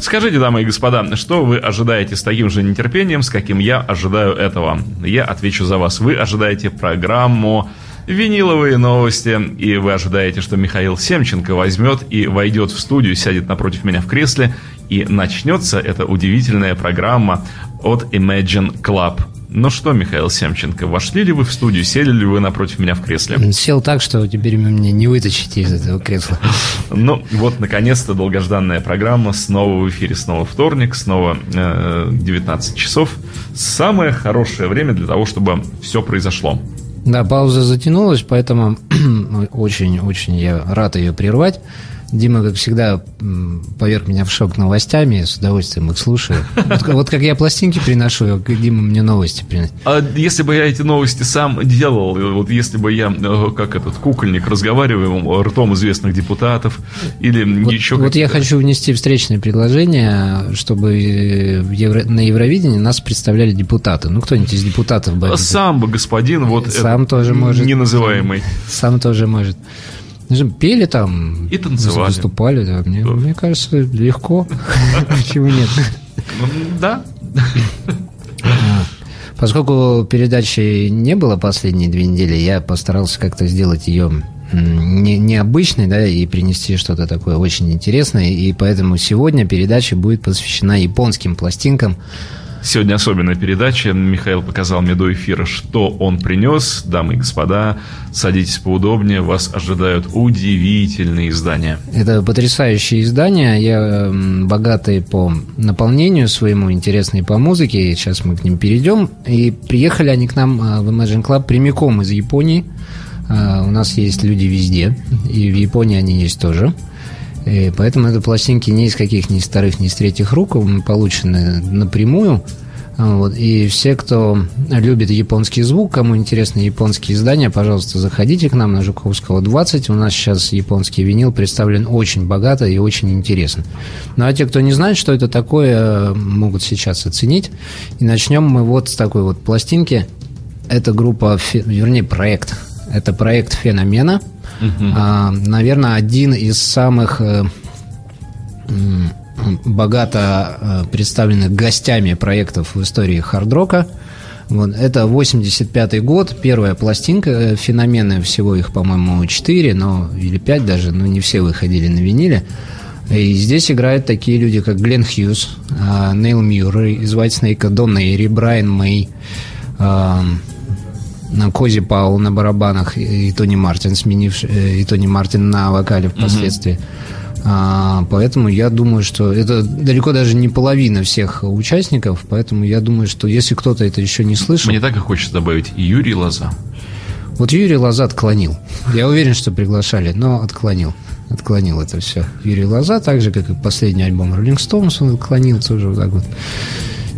Скажите, дамы и господа, что вы ожидаете с таким же нетерпением, с каким я ожидаю этого? Я отвечу за вас. Вы ожидаете программу виниловые новости, и вы ожидаете, что Михаил Семченко возьмет и войдет в студию, сядет напротив меня в кресле, и начнется эта удивительная программа от Imagine Club. Ну что, Михаил Семченко, вошли ли вы в студию, сели ли вы напротив меня в кресле? Сел так, что теперь меня не вытащите из этого кресла. Ну, вот, наконец-то, долгожданная программа снова в эфире, снова вторник, снова э, 19 часов. Самое хорошее время для того, чтобы все произошло. Да, пауза затянулась, поэтому очень-очень я рад ее прервать. Дима, как всегда, поверг меня в шок новостями, с удовольствием их слушаю. Вот, вот как я пластинки приношу, как Дима мне новости приносит. А если бы я эти новости сам делал, вот если бы я, э, как этот кукольник, разговаривал ртом известных депутатов или вот, еще... Вот я хочу внести встречное предложение, чтобы Евро... на Евровидении нас представляли депутаты. Ну, кто-нибудь из депутатов бы... Сам бы господин вот сам тоже может. неназываемый. Сам, сам тоже может. Пели там. И танцевали. Выступали, да. Мне, да. мне кажется, легко. Почему нет? Ну, да. Поскольку передачи не было последние две недели, я постарался как-то сделать ее не, необычной, да, и принести что-то такое очень интересное. И поэтому сегодня передача будет посвящена японским пластинкам, Сегодня особенная передача. Михаил показал мне до эфира, что он принес. Дамы и господа, садитесь поудобнее. Вас ожидают удивительные издания. Это потрясающие издания. Я богатый по наполнению своему, интересный по музыке. Сейчас мы к ним перейдем. И приехали они к нам а, в Imagine Club прямиком из Японии. А, у нас есть люди везде. И в Японии они есть тоже. И поэтому это пластинки не из каких ни из вторых, ни из третьих рук, получены напрямую. Вот. И все, кто любит японский звук, кому интересны японские издания, пожалуйста, заходите к нам на Жуковского 20. У нас сейчас японский винил представлен очень богато и очень интересно. Ну а те, кто не знает, что это такое, могут сейчас оценить. И начнем мы вот с такой вот пластинки. Это группа, вернее, проект. Это проект Феномена – Угу. Наверное, один из самых э, богато э, представленных гостями проектов в истории хардрока. Вот, это 85-й год, первая пластинка, э, феномены, всего их, по-моему, 4, но, или 5 даже, но не все выходили на виниле. И здесь играют такие люди, как Глен Хьюз, Нейл Мьюррей из Whitesnake, Дон Эйри, Брайан Мэй, Кози Паул на барабанах и Тони Мартин, сменивший, э, и Тони Мартин на вокале впоследствии. Mm-hmm. А, поэтому я думаю, что это далеко даже не половина всех участников, поэтому я думаю, что если кто-то это еще не слышал... Мне так и хочется добавить Юрий Лоза. Вот Юрий Лоза отклонил. Я уверен, что приглашали, но отклонил. Отклонил это все. Юрий Лоза, так же, как и последний альбом Rolling Stones, он отклонил тоже вот так вот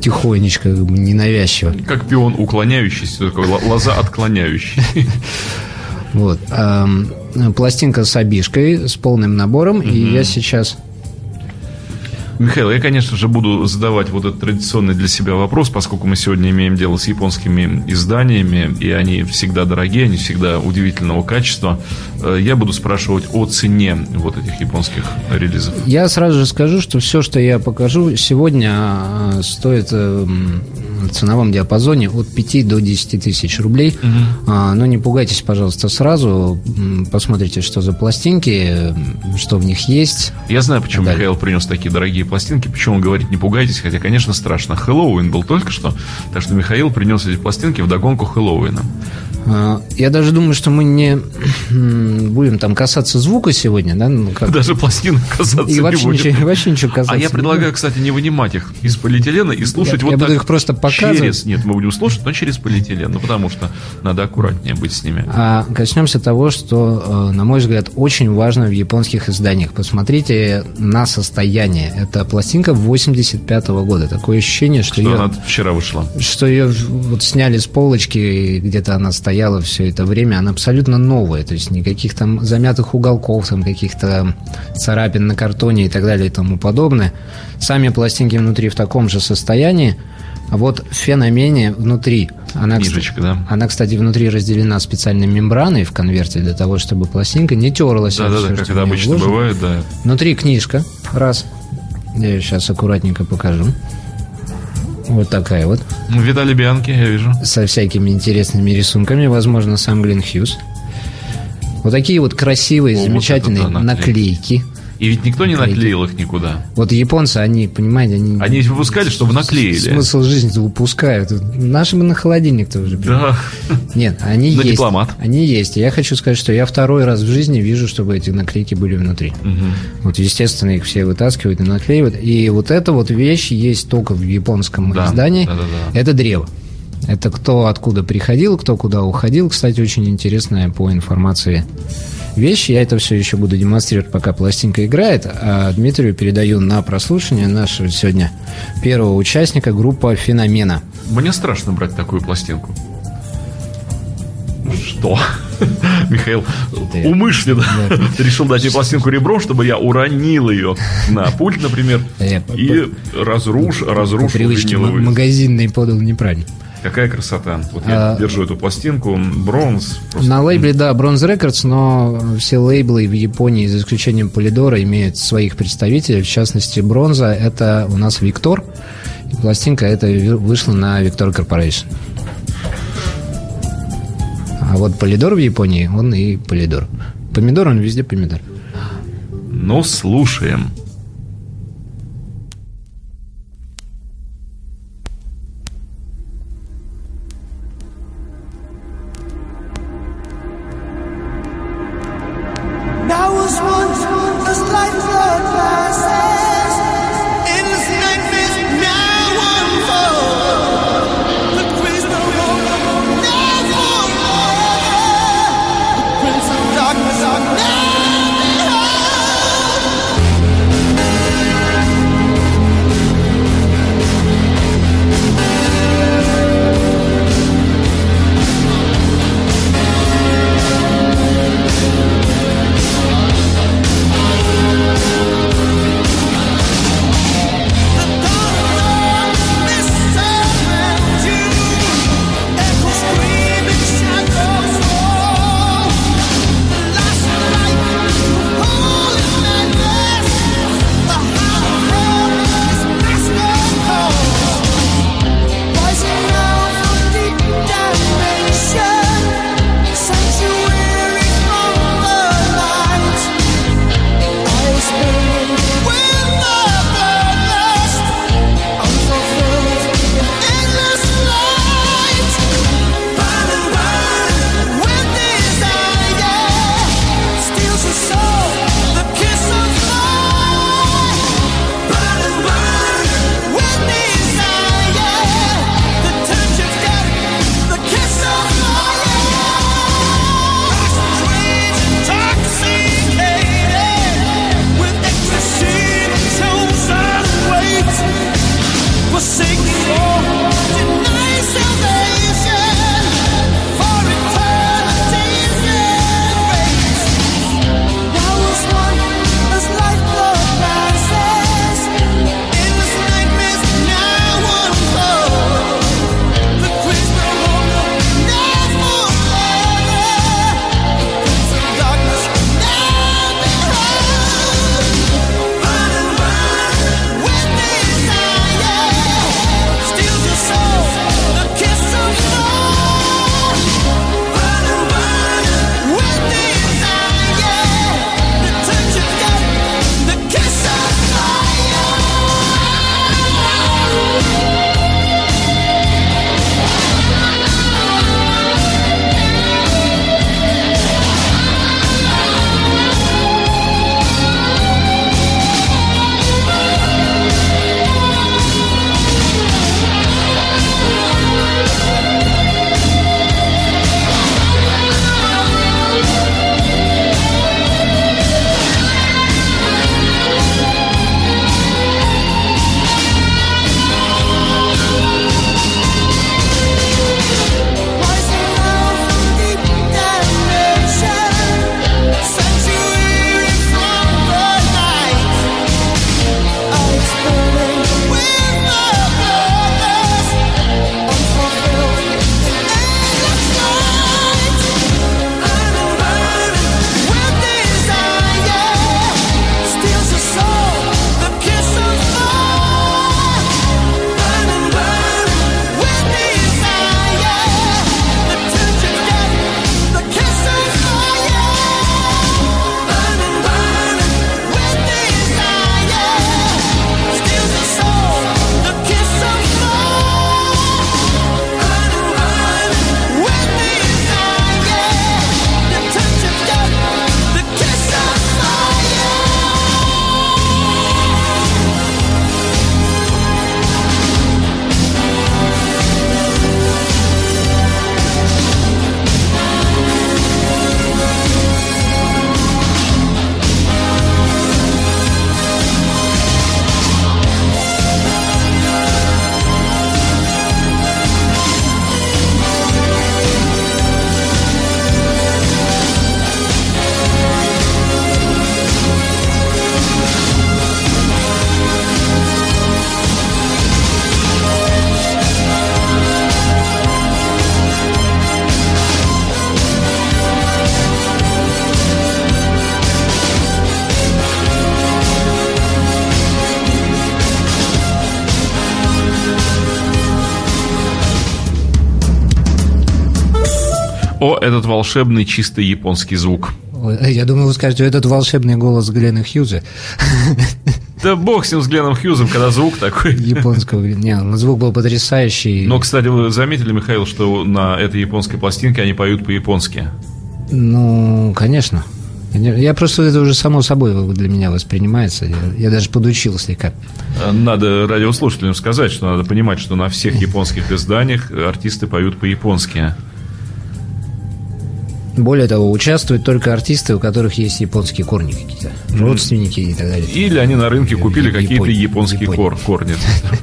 тихонечко, ненавязчиво. Как пион уклоняющийся, такой лоза отклоняющий. Вот. Пластинка с обишкой, с полным набором. И я сейчас Михаил, я, конечно же, буду задавать вот этот традиционный для себя вопрос, поскольку мы сегодня имеем дело с японскими изданиями, и они всегда дорогие, они всегда удивительного качества. Э, я буду спрашивать о цене вот этих японских релизов. Я сразу же скажу, что все, что я покажу сегодня, э, стоит э, в ценовом диапазоне от 5 до 10 тысяч рублей. Угу. Но не пугайтесь, пожалуйста, сразу. Посмотрите, что за пластинки, что в них есть. Я знаю, почему Михаил принес такие дорогие пластинки. Почему он говорит, не пугайтесь, хотя, конечно, страшно. Хэллоуин был только что, так что Михаил принес эти пластинки в догонку Хэллоуина. А, я даже думаю, что мы не будем там касаться звука сегодня, да? Ну, как... Даже пластинок касаться и вообще не будем. Ничего, вообще ничего касаться. А я предлагаю, кстати, не вынимать их из полиэтилена и слушать я, вот я так. буду их просто показывать. Через, нет, мы будем слушать, но через полиэтилен, ну потому что надо аккуратнее быть с ними. А коснемся того, что, э, на мой взгляд, очень важно в японских изданиях. Посмотрите на состояние. Это пластинка 85 -го года. Такое ощущение, что, что ее... она вчера вышла. Что ее вот сняли с полочки, где-то она стояла стояла все это время, она абсолютно новая, то есть никаких там замятых уголков, там каких-то царапин на картоне и так далее и тому подобное. Сами пластинки внутри в таком же состоянии, а вот в феномене внутри, она, Книжечка, да? она, кстати, внутри разделена специальной мембраной в конверте для того, чтобы пластинка не терлась. Да, да, да, как это обычно вложено. бывает, да. Внутри книжка, раз. Я ее сейчас аккуратненько покажу. Вот такая вот. Ну, Видали Бианки, я вижу. Со всякими интересными рисунками. Возможно, сам Глен Хьюз. Вот такие вот красивые, О, вот замечательные да, наклейки. наклейки. И ведь никто не наклеил их никуда. Вот японцы, они, понимаете, они... Они выпускали, чтобы наклеили. Смысл жизни-то упускают. Наши бы на холодильник-то уже. Да. Нет, они На есть. дипломат. Они есть. И Я хочу сказать, что я второй раз в жизни вижу, чтобы эти наклейки были внутри. Вот, естественно, их все вытаскивают и наклеивают. И вот эта вот вещь есть только в японском Да, издании. да-да-да. Это древо. Это кто откуда приходил, кто куда уходил. Кстати, очень интересная по информации вещь. Я это все еще буду демонстрировать, пока пластинка играет. А Дмитрию передаю на прослушивание нашего сегодня первого участника группа «Феномена». Мне страшно брать такую пластинку. Что? Михаил Это- умышленно решил дать мне пластинку ребром, чтобы я уронил ее на пульт, например, по- и разруш, По разрушил привычке м- виниловый. магазинный подал неправильно. Какая красота. Вот я А- держу эту пластинку, бронз. просто. На лейбле, да, Bronze Records, но все лейблы в Японии, за исключением Полидора, имеют своих представителей. В частности, Бронза – это у нас Виктор. И пластинка эта вышла на Виктор Corporation. А вот Полидор в Японии, он и Полидор. Помидор, он везде помидор. Ну, слушаем. О, этот волшебный чистый японский звук. Я думаю, вы скажете, этот волшебный голос Глена Хьюза, Да бог с ним, с Гленом Хьюзом, когда звук такой. японского. Не, ну, звук был потрясающий. Но, кстати, вы заметили, Михаил, что на этой японской пластинке они поют по-японски? Ну, конечно. Я просто это уже само собой для меня воспринимается. Я, я даже подучил слегка. Надо радиослушателям сказать, что надо понимать, что на всех японских изданиях артисты поют по-японски. Более того, участвуют только артисты, у которых есть японские корни какие-то, родственники и так далее. Или они на рынке купили Японии. какие-то японские Японии. кор- корни.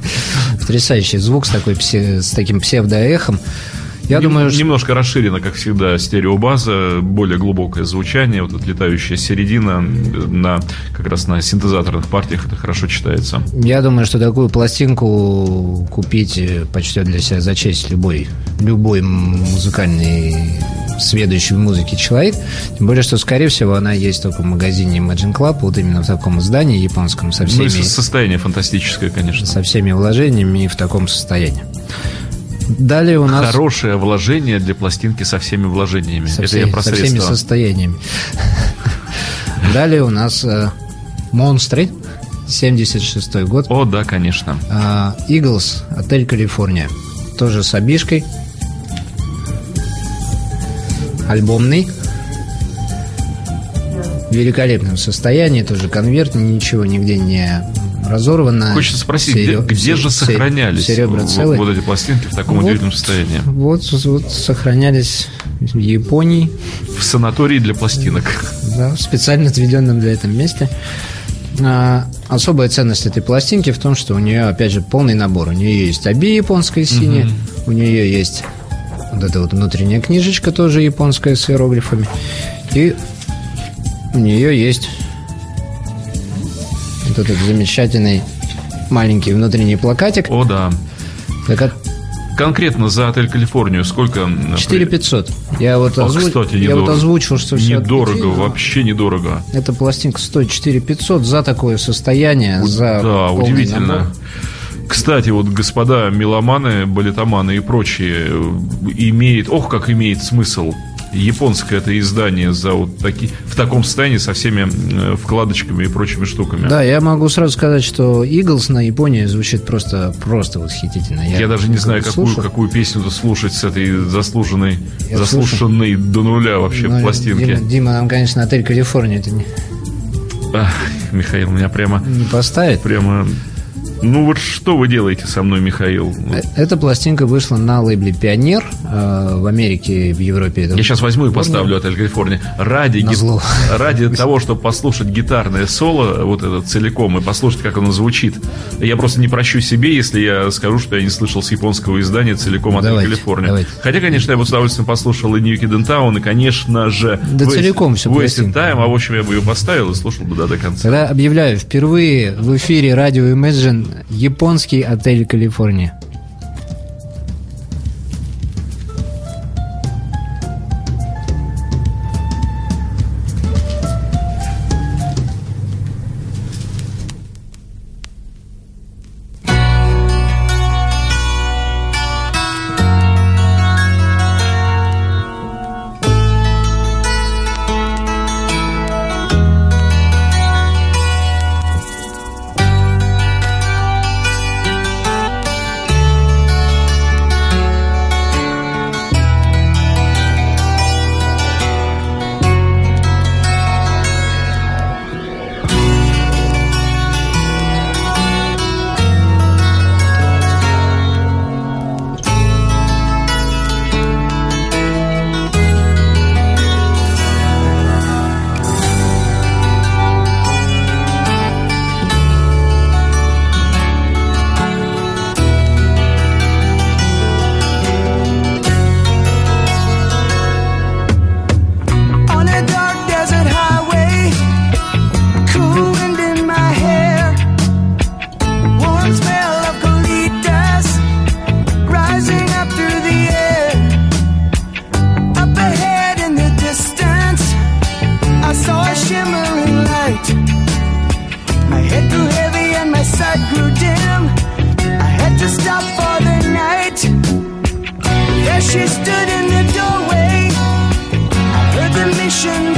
Потрясающий звук с, такой с таким псевдоэхом. Я Нем- думаю, что... Немножко расширена, как всегда, стереобаза, более глубокое звучание, вот эта летающая середина на, как раз на синтезаторных партиях это хорошо читается. Я думаю, что такую пластинку купить э, почтет для себя за честь любой, любой музыкальный сведущий в музыке человек. Тем более, что, скорее всего, она есть только в магазине Imagine Club, вот именно в таком издании японском, со Ну всеми, со- состояние фантастическое, конечно. со всеми вложениями и в таком состоянии. Далее у нас... Хорошее вложение для пластинки со всеми вложениями. со, это всей- я про со всеми состояниями. Далее у нас э, «Монстры», 76 год. О, да, конечно. А, Eagles, отель Калифорния. Тоже с обишкой. Альбомный. В великолепном состоянии. Тоже конверт, ничего нигде не разорвано. Хочется спросить, где, Серё- где же сохранялись серебро целое. вот эти пластинки в таком Вот. удивительном состоянии? Вот, вот сохранялись в Японии, В санатории для пластинок. да, в специально отведенном для этого месте. А, особая ценность этой пластинки в том, что у нее, опять же, полный набор. У нее есть оби японская синяя, у нее есть вот эта вот внутренняя книжечка тоже японская с иероглифами, и у нее есть вот этот замечательный маленький внутренний плакатик. О, да. Так от Конкретно за отель Калифорнию сколько? м, 4 500. Я вот, озву- кстати, я недорого. вот озвучил, что все Недорого, вообще недорого. Эта пластинка стоит 4 500 за такое состояние, за да, удивительно. набор. Кстати, вот господа меломаны, балетоманы и прочие, э, имеет, ох, как имеет смысл японское это издание за вот таки, в таком состоянии со всеми э, вкладочками и прочими штуками. Да, я могу сразу сказать, что Eagles на Японии звучит просто, просто восхитительно. Я, даже не знаю, какую, слушал. какую песню слушать с этой заслуженной, Я заслушанной до нуля вообще Ну, пластинки. Дима, Дима, нам, конечно, отель Калифорния это не, Ах, Михаил, меня прямо, не поставит. прямо... Ну вот что вы делаете со мной, Михаил? Э, Эта пластинка вышла на лейбле Пионер э, в Америке, в Европе. это Я сейчас возьму и поставлю «Отель Калифорния». Ради, ги- Назло. ради того, чтобы послушать гитарное соло, вот это целиком, и послушать, как оно звучит. Я просто не прощу себе, если я скажу, что я не слышал с японского издания целиком «Отель Давайте, Калифорния». давайте. Хотя, конечно, я бы с удовольствием послушал и Ньюки Дентаун, и, конечно же, Да целиком всю Wasted. Time, а в общем, я бы ее поставил и слушал бы да, до конца. Тогда объявляю, впервые в эфире радио Imagine японский отель Калифорния. she stood in the doorway. I heard the mission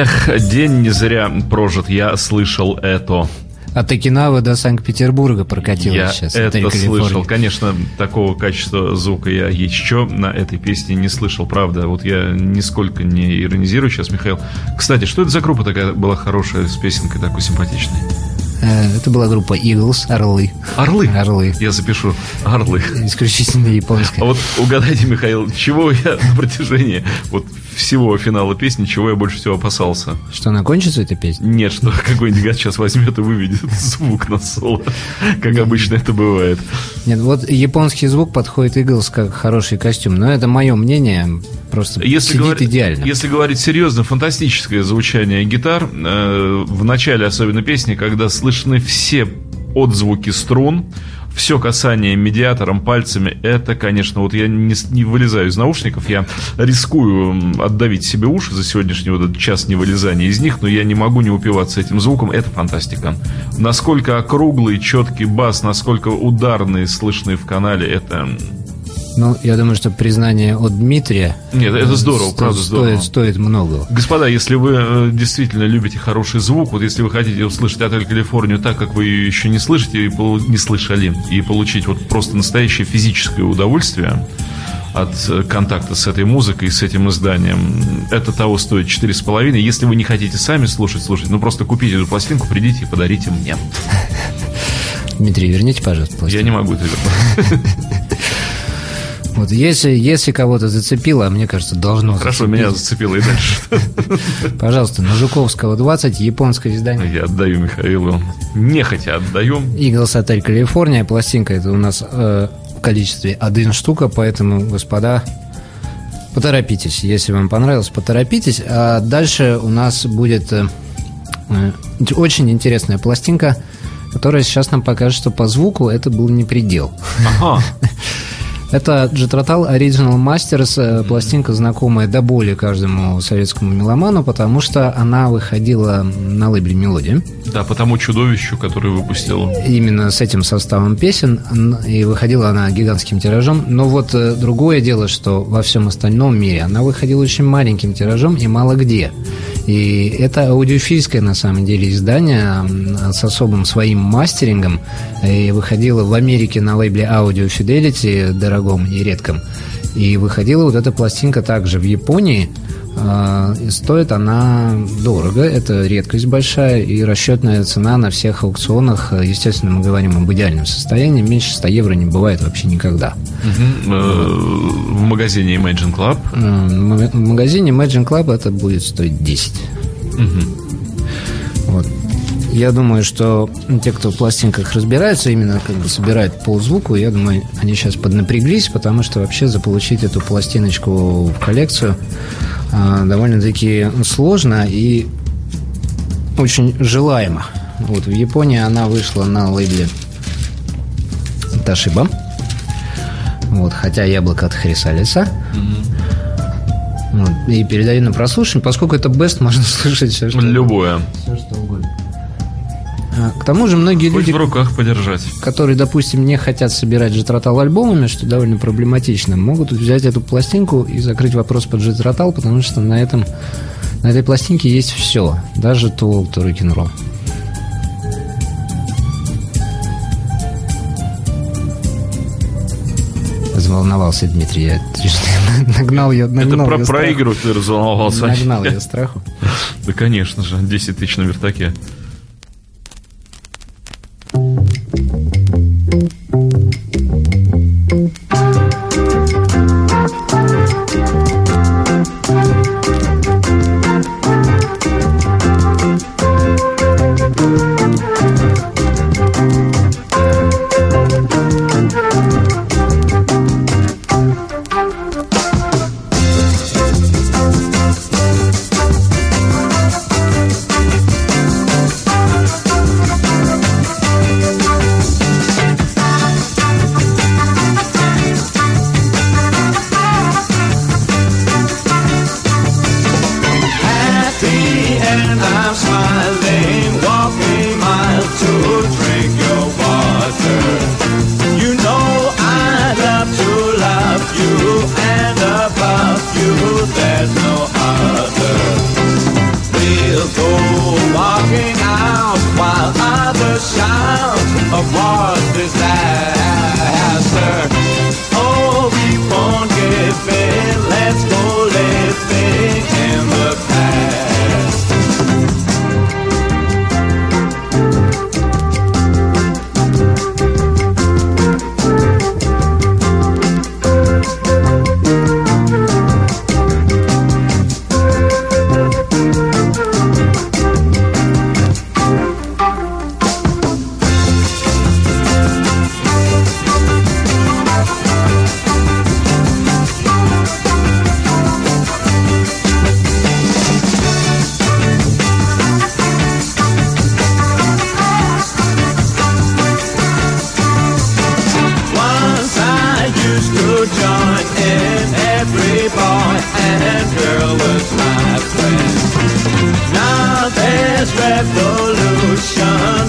Эх, день не зря прожит, я слышал это. От Окинавы до Санкт-Петербурга прокатилось Я сейчас. это Отель «Калифорния». слышал. Конечно, такого качества звука я еще на этой песне не слышал, правда. Вот я нисколько не иронизирую сейчас, Михаил. Кстати, что это за группа такая была хорошая с песенкой такой симпатичной? Э, Это была группа Eagles, Орлы. Орлы. Орлы. Я запишу. Орлы. Исключительно японская. А вот угадайте, Михаил, чего я на протяжении вот всего финала песни, чего я больше всего опасался? Что, она кончится, эта песня? Нет, что какой-нибудь гад сейчас возьмет и выведет звук на соло, как обычно это бывает. Нет, вот японский звук подходит Eagles как хороший костюм. Но это мое мнение. Просто Если, сидит говори- идеально. если говорить серьезно, фантастическое звучание гитар. э, в начале особенно песни, когда слышны все отзвуки струн, все касание медиатором пальцами, это, конечно, вот я не, не вылезаю из наушников, я рискую отдавить себе уши за сегодняшний вот этот час невылезания из них, но я не могу не упиваться этим звуком, это фантастика. Насколько округлый, четкий бас, насколько ударные слышны в канале, это... Ну, я думаю, что признание от Дмитрия... Нет, это здорово, правда здорово. Стоит, стоит многого. Господа, если вы э, действительно любите хороший звук, вот если вы хотите услышать отель Калифорнию так, как вы ее еще не слышите, и не слышали, и получить вот просто настоящее физическое удовольствие от э, контакта с этой музыкой, с этим изданием, это того стоит 4,5. Если вы не хотите сами слушать, слушать, ну просто купите эту пластинку, придите и подарите мне. Дмитрий, верните, пожалуйста, Я пластинку. не могу это вернуть. Вот если, если кого-то зацепило, а мне кажется, должно Хорошо, зацепить. меня зацепило и дальше. Пожалуйста, на Жуковского 20, японское издание. Я отдаю Михаилу. Нехотя отдаю. Eagles Отель Калифорния. Пластинка это у нас э, в количестве один штука, поэтому, господа, поторопитесь. Если вам понравилось, поторопитесь. А дальше у нас будет э, э, очень интересная пластинка, которая сейчас нам покажет, что по звуку это был не предел. Ага. Это Джетротал Original Masters, э, пластинка, знакомая до боли каждому советскому меломану, потому что она выходила на лейбле «Мелодия». Да, по тому чудовищу, который выпустил. Именно с этим составом песен, и выходила она гигантским тиражом. Но вот э, другое дело, что во всем остальном мире она выходила очень маленьким тиражом и мало где. И это аудиофильское, на самом деле, издание с особым своим мастерингом. И выходило в Америке на лейбле Audio Fidelity, дорогом и редком. И выходила вот эта пластинка также в Японии. А, и Стоит она дорого, это редкость большая, и расчетная цена на всех аукционах, э, естественно, мы говорим об идеальном состоянии, меньше 100 евро не бывает вообще никогда. Э, В магазине Imagine Club. Э, В магазине Imagine Club это будет стоить 10. Вот. Я думаю, что те, кто в пластинках разбираются, именно как бы собирают ползвуку, я думаю, они сейчас поднапряглись, потому что вообще заполучить эту пластиночку в коллекцию довольно-таки сложно и очень желаемо. Вот в Японии она вышла на лейбле Ташиба. Вот, хотя яблоко от Хрисалиса. Вот, и передаю на прослушивание, поскольку это бест, можно слушать все, что Любое. все, что угодно. А, К тому же многие Хоть люди, в руках подержать. которые, допустим, не хотят собирать джетротал альбомами, что довольно проблематично, могут взять эту пластинку и закрыть вопрос под джетротал, потому что на этом на этой пластинке есть все, даже то, то рок-н-ролл. Заволновался Дмитрий, я нагнал ее, Это нагнал про, её про игру ты разволновался. Нагнал я страху. Да, конечно же, 10 тысяч на вертаке.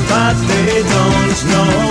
but they don't know.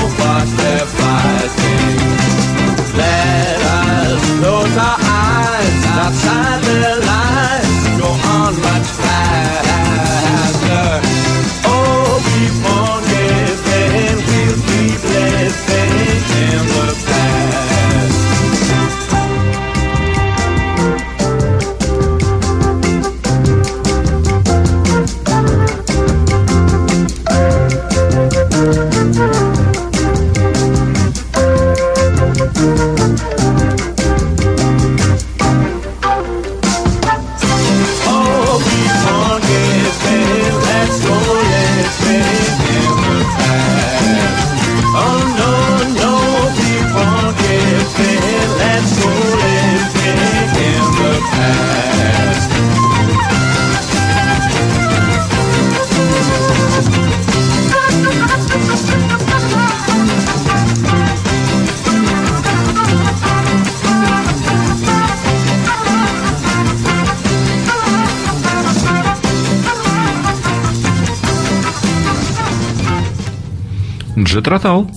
Ротал.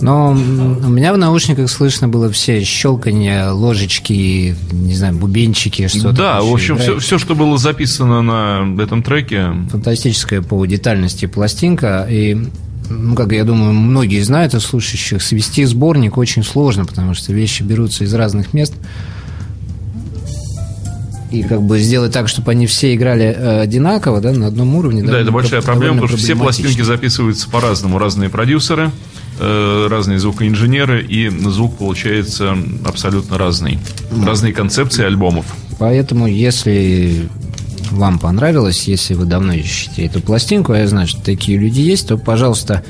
Но у меня в наушниках слышно было все щелканье, ложечки, не знаю, бубенчики, что-то. Да, в общем, все, все, что было записано на этом треке, Фантастическая по детальности пластинка. И, ну, как я думаю, многие знают из слушающих, свести сборник очень сложно, потому что вещи берутся из разных мест. И как бы сделать так, чтобы они все играли э, одинаково, да, на одном уровне. Да, это довольно- большая проблема, потому что все пластинки записываются по-разному. Разные продюсеры, э, разные звукоинженеры, и звук получается абсолютно разный. Разные концепции альбомов. Поэтому, если вам понравилось, если вы давно ищете эту пластинку, а я знаю, что такие люди есть, то, пожалуйста,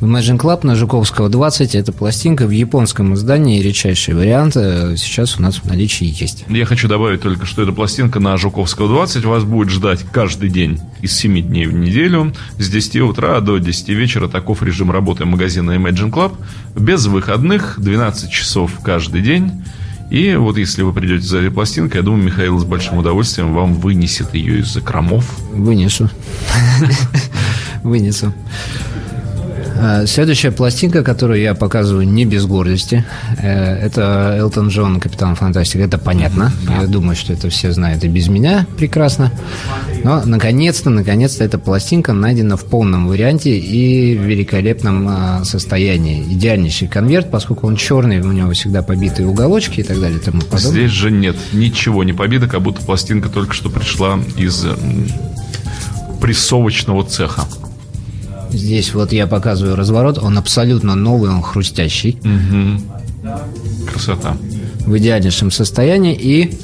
Imagine Club на Жуковского 20 эта пластинка в японском издании, редчайший вариант, э, сейчас у нас в наличии есть. Я хочу добавить только, что эта пластинка на Жуковского 20 вас будет ждать каждый день из 7 дней в неделю с 10 утра до 10 вечера. Таков режим работы магазина Imagine Club. Без выходных, 12 часов каждый день. И вот если вы придете за этой пластинкой, я думаю, Михаил с большим удовольствием вам вынесет ее из закромов. Вынесу. Вынесу. А, Следующая пластинка, которую я показываю не без гордости, э, это Элтон Джон, Капитан Фантастика. Это понятно. Я думаю, что это все знают и без меня прекрасно. Но, наконец-то, наконец-то эта пластинка найдена в полном варианте и в великолепном а, состоянии. Идеальнейший конверт, поскольку он черный, у него всегда побитые уголочки и так далее и тому подобное. Здесь же нет ничего не побито, как будто пластинка только что пришла из прессовочного цеха. Здесь вот я показываю разворот, он абсолютно новый, он хрустящий. Мгм. Красота. в идеальнейшем состоянии и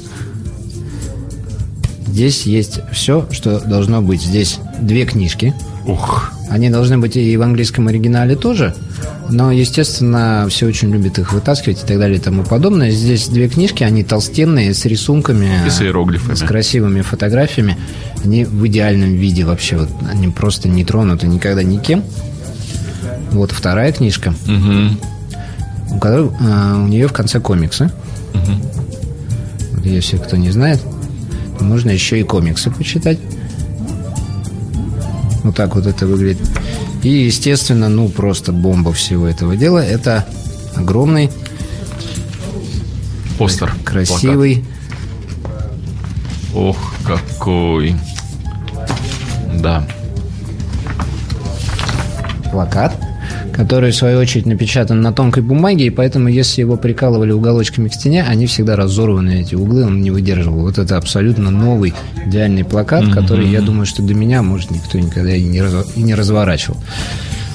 здесь есть все, что должно быть. Здесь две книжки. Ух, Они должны быть и в английском оригинале тоже, но, естественно, все очень любят их вытаскивать и так далее и тому подобное. Здесь две книжки, они толстенные, с рисунками, и с иероглифами. с красивыми фотографиями. Они в идеальном виде вообще. Вот, они просто не тронуты никогда никем. Вот вторая книжка, Мгм. у которой э, у нее в конце комиксы. Вот если кто не знает, можно еще и комиксы почитать. Вот так вот это выглядит. И, естественно, ну, просто бомба всего этого дела. Это огромный, Постер. красивый, Плакат. Ох, какой. Да. плакат, который, в свою очередь, напечатан на тонкой бумаге, и поэтому, если его прикалывали уголочками к стене, они всегда разорваны, эти углы, он не выдерживал. Вот это абсолютно новый, идеальный плакат, который, я думаю, что до меня, может, никто никогда и не, раз- и не разворачивал.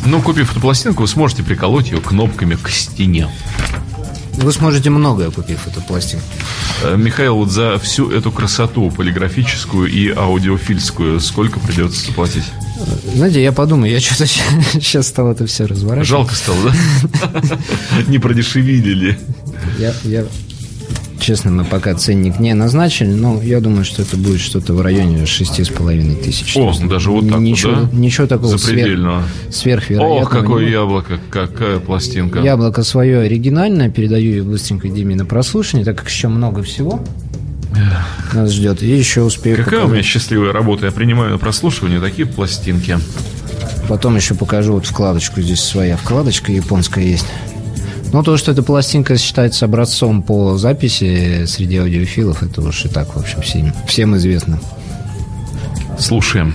Ну, купив эту пластинку, вы сможете приколоть ее кнопками к стене. Вы сможете многое, купив эту пластинку. Э, Михаил, вот за всю эту красоту полиграфическую и аудиофильскую сколько придется заплатить? Знаете, я подумаю, я что-то сейчас стал это все разворачивать. Жалко стало, да? Не продешевили. Я, я, честно, мы пока ценник не назначили, но я думаю, что это будет что-то в районе шести с половиной тысяч. О, есть даже вот так вот, ничего, да? Ничего такого сверх, сверхвероятного. Ох, какое не- яблоко, какая пластинка. Яблоко свое оригинальное, передаю ее быстренько Диме на прослушивание, так как еще много всего нас ждет. И еще успею Какая у показать. меня счастливая работа. Я принимаю на прослушивание такие пластинки. Потом еще покажу вот вкладочку. Здесь своя вкладочка японская есть. Ну, то, что эта пластинка считается образцом по записи среди аудиофилов, это уж и так, в общем, всем, всем известно. Слушаем.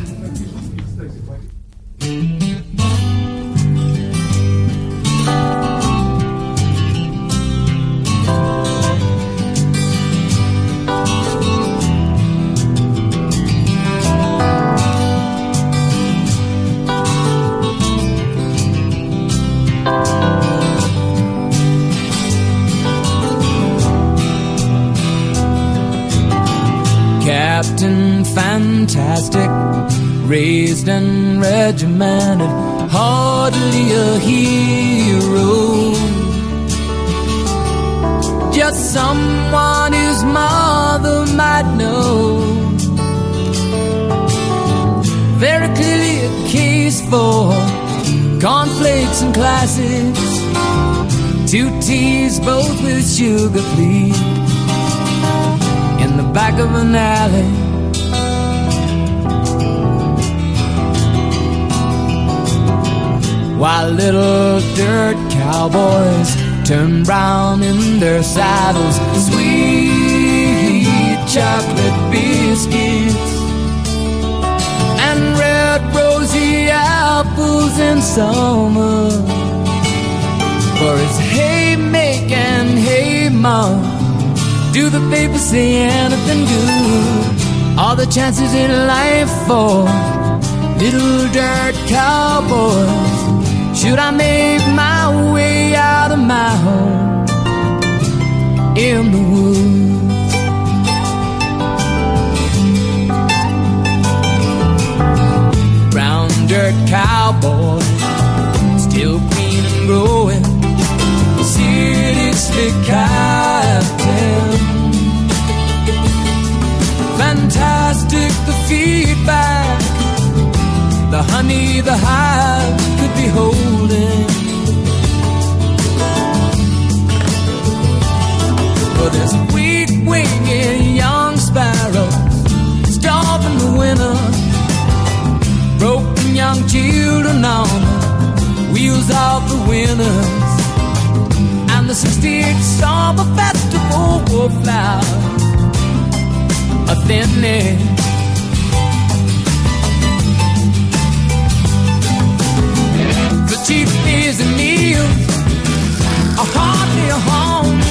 Sugar, please in the back of an alley. while little dirt cowboys turn brown in their saddles. Sweet chocolate biscuits and red rosy apples in summer. For it's hey Do the papers say anything good? All the chances in life for little dirt cowboys. Should I make my way out of my home in the woods? Brown dirt cowboy, still green and growing. City slick captain. Fantastic the feedback the honey the hive could be holding. But there's weak winged young sparrows starving the winter. Broken young children on the wheels of the winners. 68th summer festival will flower a thinning. The chief is a meal, a a home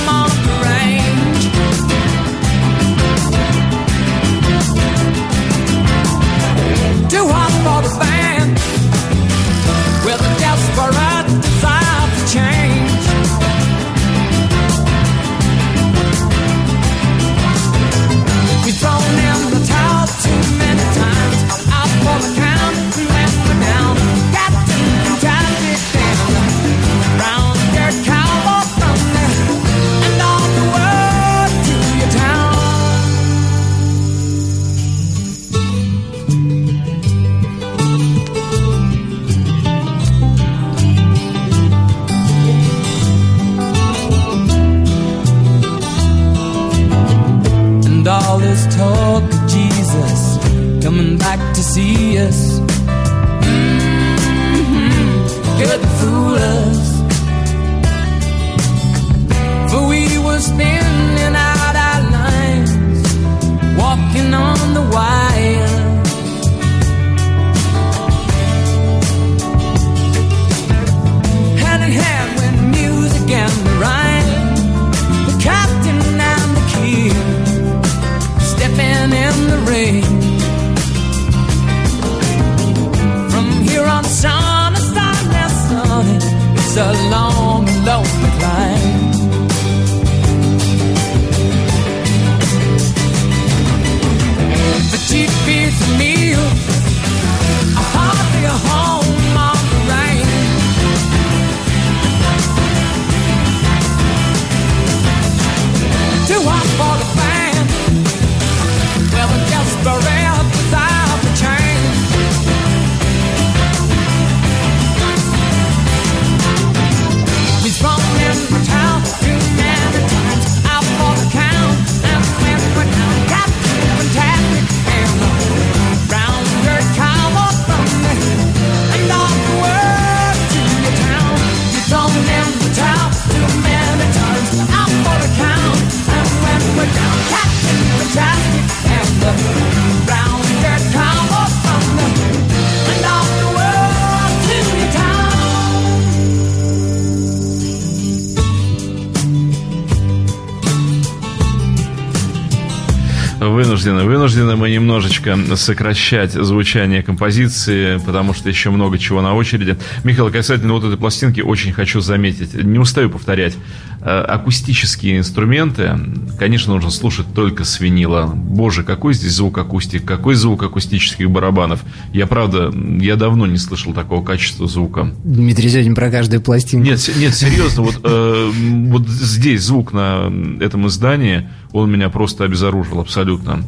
Вынуждены, вынуждены мы немножечко сокращать звучание композиции, потому что еще много чего на очереди. Михаил, касательно вот этой пластинки, очень хочу заметить, не устаю повторять, акустические инструменты, конечно, нужно слушать только с винила. Боже, какой здесь звук акустик, какой звук акустических барабанов. Я, правда, я давно не слышал такого качества звука. Дмитрий Зёдин про каждую пластинку. Нет, нет, серьезно, вот, э, вот здесь звук на этом издании, он меня просто обезоружил абсолютно.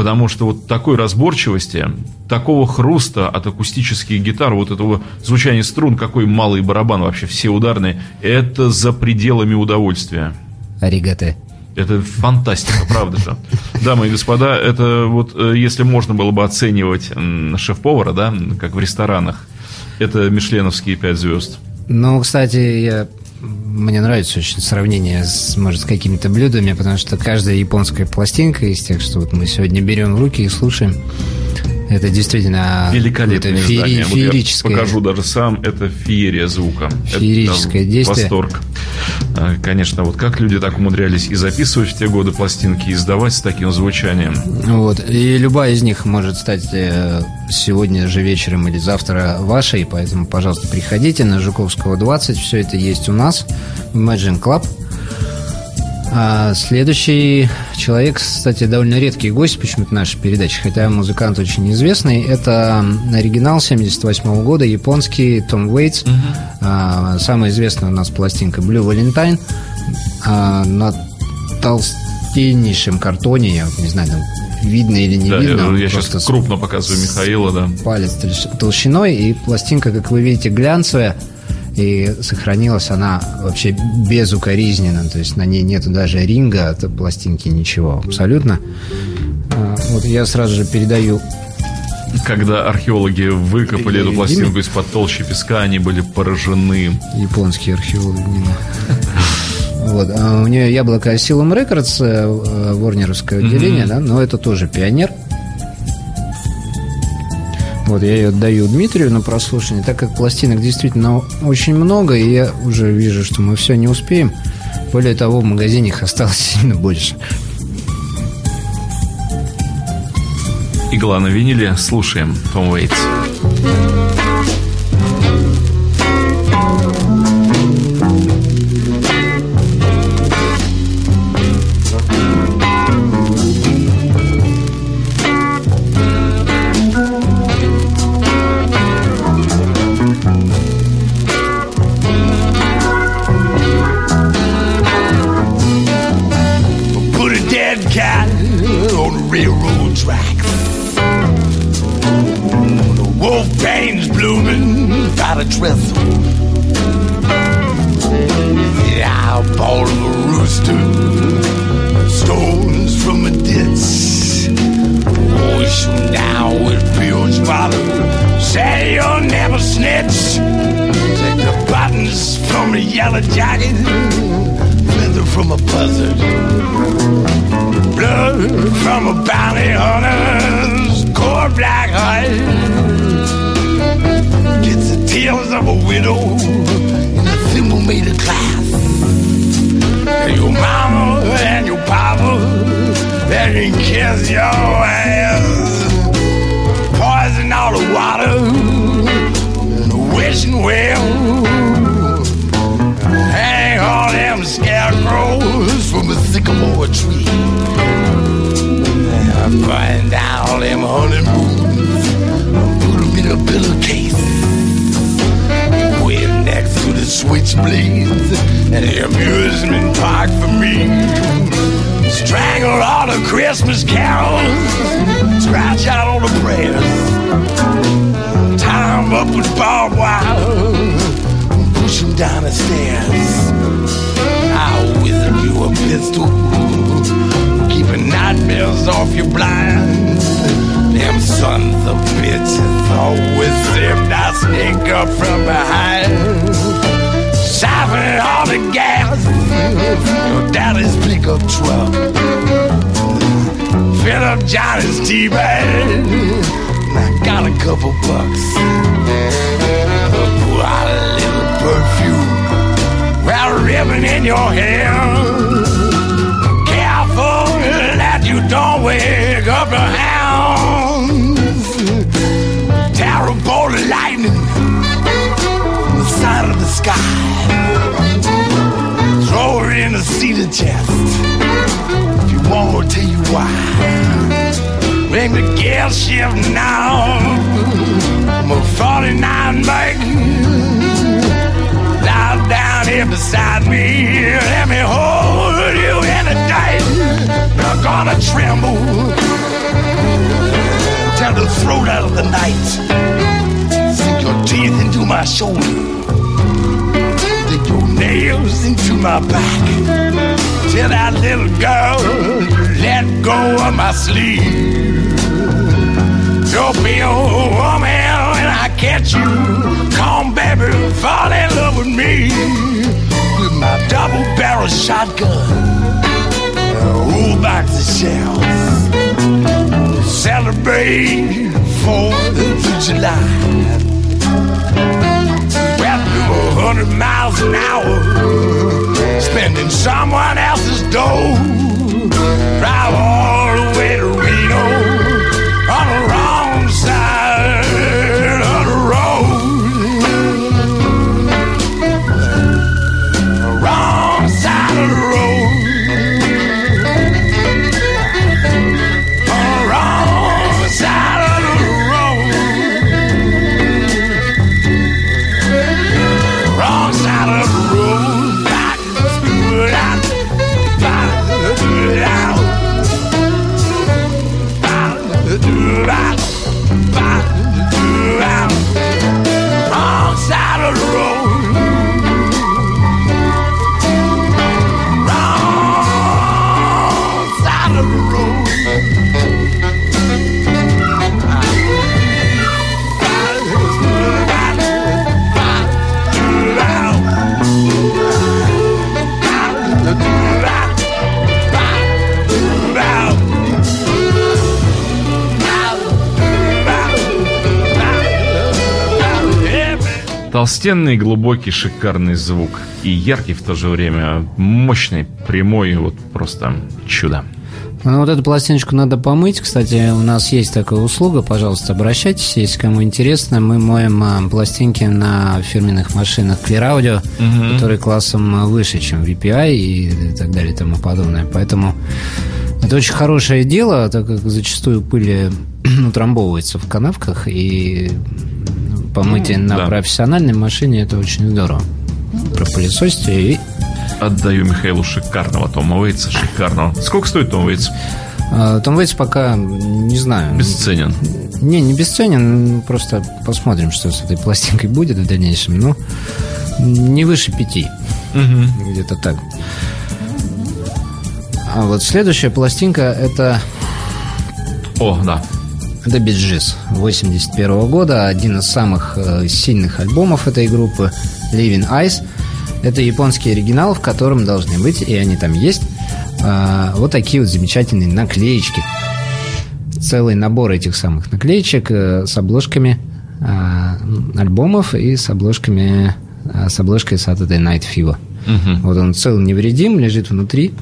Потому что вот такой разборчивости, такого хруста от акустических гитар, вот этого звучания струн, какой малый барабан вообще, все ударные, это за пределами удовольствия. Аригате. Это фантастика, правда же. Дамы и господа, это вот э, если можно было бы оценивать шеф-повара, да, как в ресторанах, это мишленовские пять звезд. Ну, кстати, я мне нравится очень сравнение с, может, с какими-то блюдами, потому что каждая японская пластинка из тех, что вот мы сегодня берем в руки и слушаем, это действительно Великолепное это феери- издание. Вот феерическое. покажу даже сам. Это феерия звука. Феерическое это действие. Восторг. А, Конечно, вот как люди так умудрялись и записывать в те годы пластинки, и издавать с таким звучанием. Вот. И любая из них может стать э, сегодня же вечером или завтра вашей, поэтому, пожалуйста, приходите на Жуковского 20, все это есть у нас в Imagine Club. А следующий человек, кстати, довольно редкий гость почему-то нашей передачи, хотя музыкант очень известный. Это оригинал 78 года, японский Том Уэйтс. А, самая известная у нас пластинка Blue Valentine. А, на толстеннейшем картоне, я не знаю, там видно или не Да, видно. я, я сейчас крупно показываю Михаила, да. палец толщ- толщиной, и пластинка, как вы видите, глянцевая, и сохранилась она вообще безукоризненно, то есть на ней нету даже ринга от пластинки, ничего, абсолютно. А, Вот я сразу же передаю Когда археологи выкопали эту пластинку из-под толщи песка, они были поражены. японский археолог. Дима. Вот. а у нее яблоко Asylum Records, э, э, ворнеровское отделение, да, но это тоже пионер. Вот, я ее отдаю Дмитрию на прослушивание, так как пластинок действительно очень много, и я уже вижу, что мы все не успеем. Более того, в магазине их осталось сильно больше. Игла на виниле. Слушаем. Том Уэйтс. At the amusement park for me. Strangle all the Christmas carols, scratch out all the prayers. Tie 'em up with barbed wire, push 'em down the stairs. I'll wizard you a pistol, keeping nightmares off your blinds. Them sons of bitches always seem to sneak up from behind. Siphon all the gas your daddy's pickup truck. Fill up Johnny's tea bag. and I got a couple bucks. Pour out a little perfume. Well, ribbon in your hair. Careful that you don't wake sky. Throw her in the cedar chest. If you want, I'll tell you why. Ring the gear shift now. I'm a 49 bike. Lie down here beside me. Let me hold you in the night. You're gonna tremble. Tear the throat out of the night. Sink your teeth into my shoulder. Nails into my back. Till that little girl let go of my sleeve. You'll be a woman when I catch you. Come, baby, fall in love with me. With my double barrel shotgun. Roll back the shells. Celebrate 4th of July. Well, do a hundred miles an hour. Spending someone else's dough. Drive Толстенный, глубокий, шикарный звук. И яркий в то же время. Мощный, прямой, вот просто чудо. Ну, вот эту пластиночку надо помыть. Кстати, у нас есть такая услуга. Пожалуйста, обращайтесь, если кому интересно. Мы моем а, пластинки на фирменных машинах Clear Audio, которые классом а, выше, чем VPI и так далее и тому подобное. Поэтому это очень хорошее дело, так как зачастую пыль утрамбовывается в канавках, и помыть Ну, на да. профессиональной машине это очень здорово. Пропылесосите и Отдаю Михаилу шикарного Тома Уэйтса, шикарного. Сколько стоит Том Уэйтс? а, Том Вейтс пока, не знаю, Бесценен. Не, не бесценен, просто посмотрим, что с этой пластинкой будет в дальнейшем. Ну, не выше пяти. Где-то так. А вот следующая пластинка это О, да. The Bee Gees 81 года, один из самых э, сильных альбомов этой группы Living Eyes. Это японский оригинал, в котором должны быть, и они там есть, э, вот такие вот замечательные наклеечки. Целый набор этих самых наклеечек э, с обложками альбомов и с обложками с обложкой Saturday Night Fever. Вот он цел невредим, лежит внутри.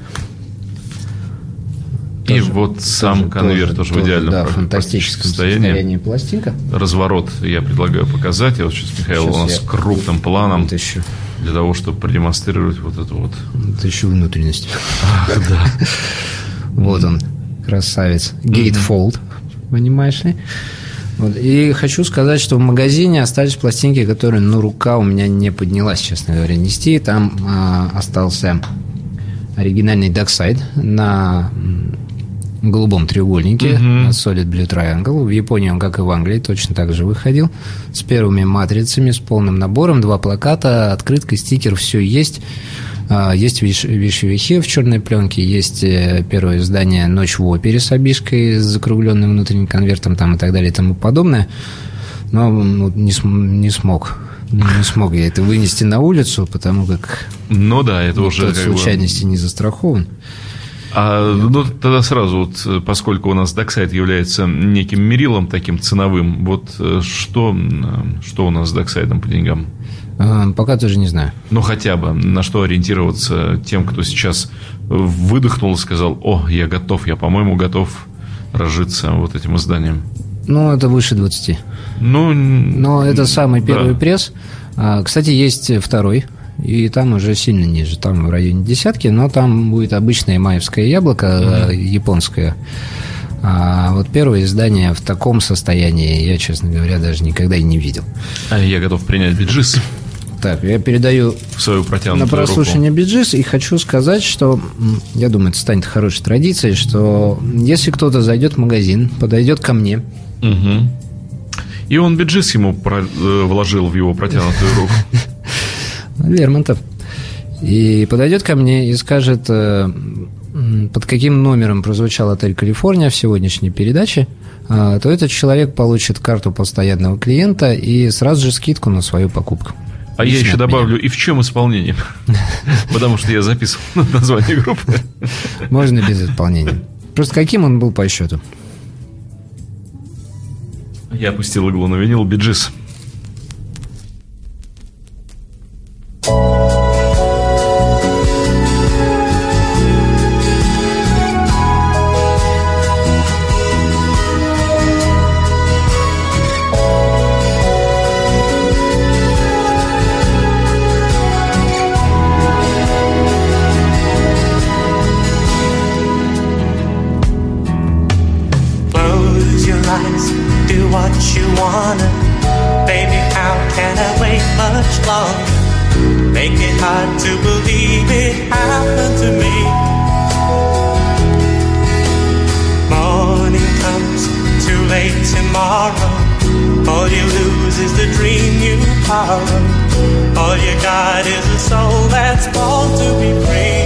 И вот сам конверт тоже, в идеальном да, фантастическом состоянии. состоянии пластинка. Разворот я предлагаю показать. Я вот сейчас Михаил Сейчас у нас я- крупным планом Вот еще, для того, чтобы продемонстрировать вот это вот. вот еще внутренность. Ах, да. Вот он, красавец. Gatefold, понимаешь ли? Вот. И хочу сказать, что в магазине остались пластинки, которые, ну, рука у меня не поднялась, честно говоря, нести. Там а, остался оригинальный Dark Side на голубом треугольнике, на Solid Blue Triangle. В Японии он, как и в Англии, точно так же выходил. С первыми матрицами, с полным набором, два плаката, открытка, стикер, все есть. А, Есть вишивихи в черной пленке, есть э, первое издание «Ночь в опере» с обишкой, с закругленным внутренним конвертом там и так далее и тому подобное. Но ну, не, см- не смог. Не смог я это вынести на улицу, потому как Ну да, это уже никто от как бы- случайности не застрахован. А, ну, тогда сразу, вот, э, поскольку у нас Доксайд является неким мерилом таким ценовым, вот э, что, что у нас с Доксайдом по деньгам? А, Пока тоже не знаю. Ну, хотя бы, на что ориентироваться тем, кто сейчас выдохнул и сказал, о, я готов, я, по-моему, готов разжиться вот этим изданием. Ну, это выше 20. Ну, Но это самый да. первый пресс. А, Кстати, есть второй. И там уже сильно ниже, там в районе десятки, но там будет обычное маевское яблоко, э, японское. А вот первое издание в таком состоянии я, честно говоря, даже никогда и не видел. А я готов принять биджис Так, я передаю свою на протянутую прослушивание биджис и хочу сказать, что я думаю, это станет хорошей традицией, что если кто-то зайдет в магазин, подойдет ко мне. Мгм. И он биджис ему про- э, вложил в его протянутую руку. Лермонтов. И подойдет ко мне и скажет, э, под каким номером прозвучал отель Калифорния в сегодняшней передаче, а, то этот человек получит карту постоянного клиента и сразу же скидку на свою покупку. А я Лично еще от меня. добавлю, и в чем исполнение? Потому что я записывал название группы. Можно без исполнения. Просто каким он был по счету? Я опустил иглу на винил Биджис. What you wanna. Baby, how can I wait much longer? Make it hard to believe it happened to me. Morning comes too late tomorrow. All you lose is the dream you borrow. All you got is a soul that's born to be free.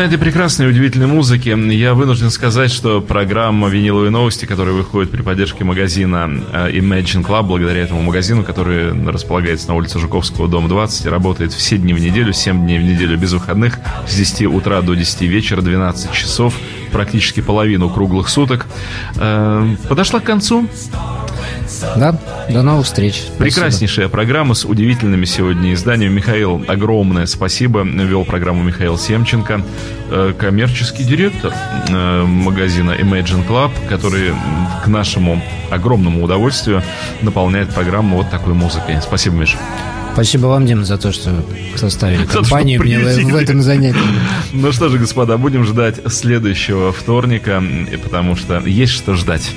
На этой прекрасной и удивительной музыке я вынужден сказать, что программа «Виниловые новости», которая выходит при поддержке магазина э, Imagine Club, благодаря этому магазину, который располагается на улице Жуковского, дом 20, работает все дни в неделю, 7 дней в неделю без выходных, с 10 утра до 10 вечера, 12 часов, практически половину круглых суток, э, подошла к концу. Да, до новых встреч. Спасибо. Прекраснейшая программа с удивительными сегодня изданиями. Михаил, огромное спасибо. Вел программу Михаил Семченко, э, коммерческий директор э, магазина Imagine Club, который к нашему огромному удовольствию наполняет программу вот такой музыкой. Спасибо, Миша. Спасибо вам, Дима, за то, что составили компанию мне в, в этом занятии. Ну что же, господа, будем ждать следующего вторника, потому что есть что ждать.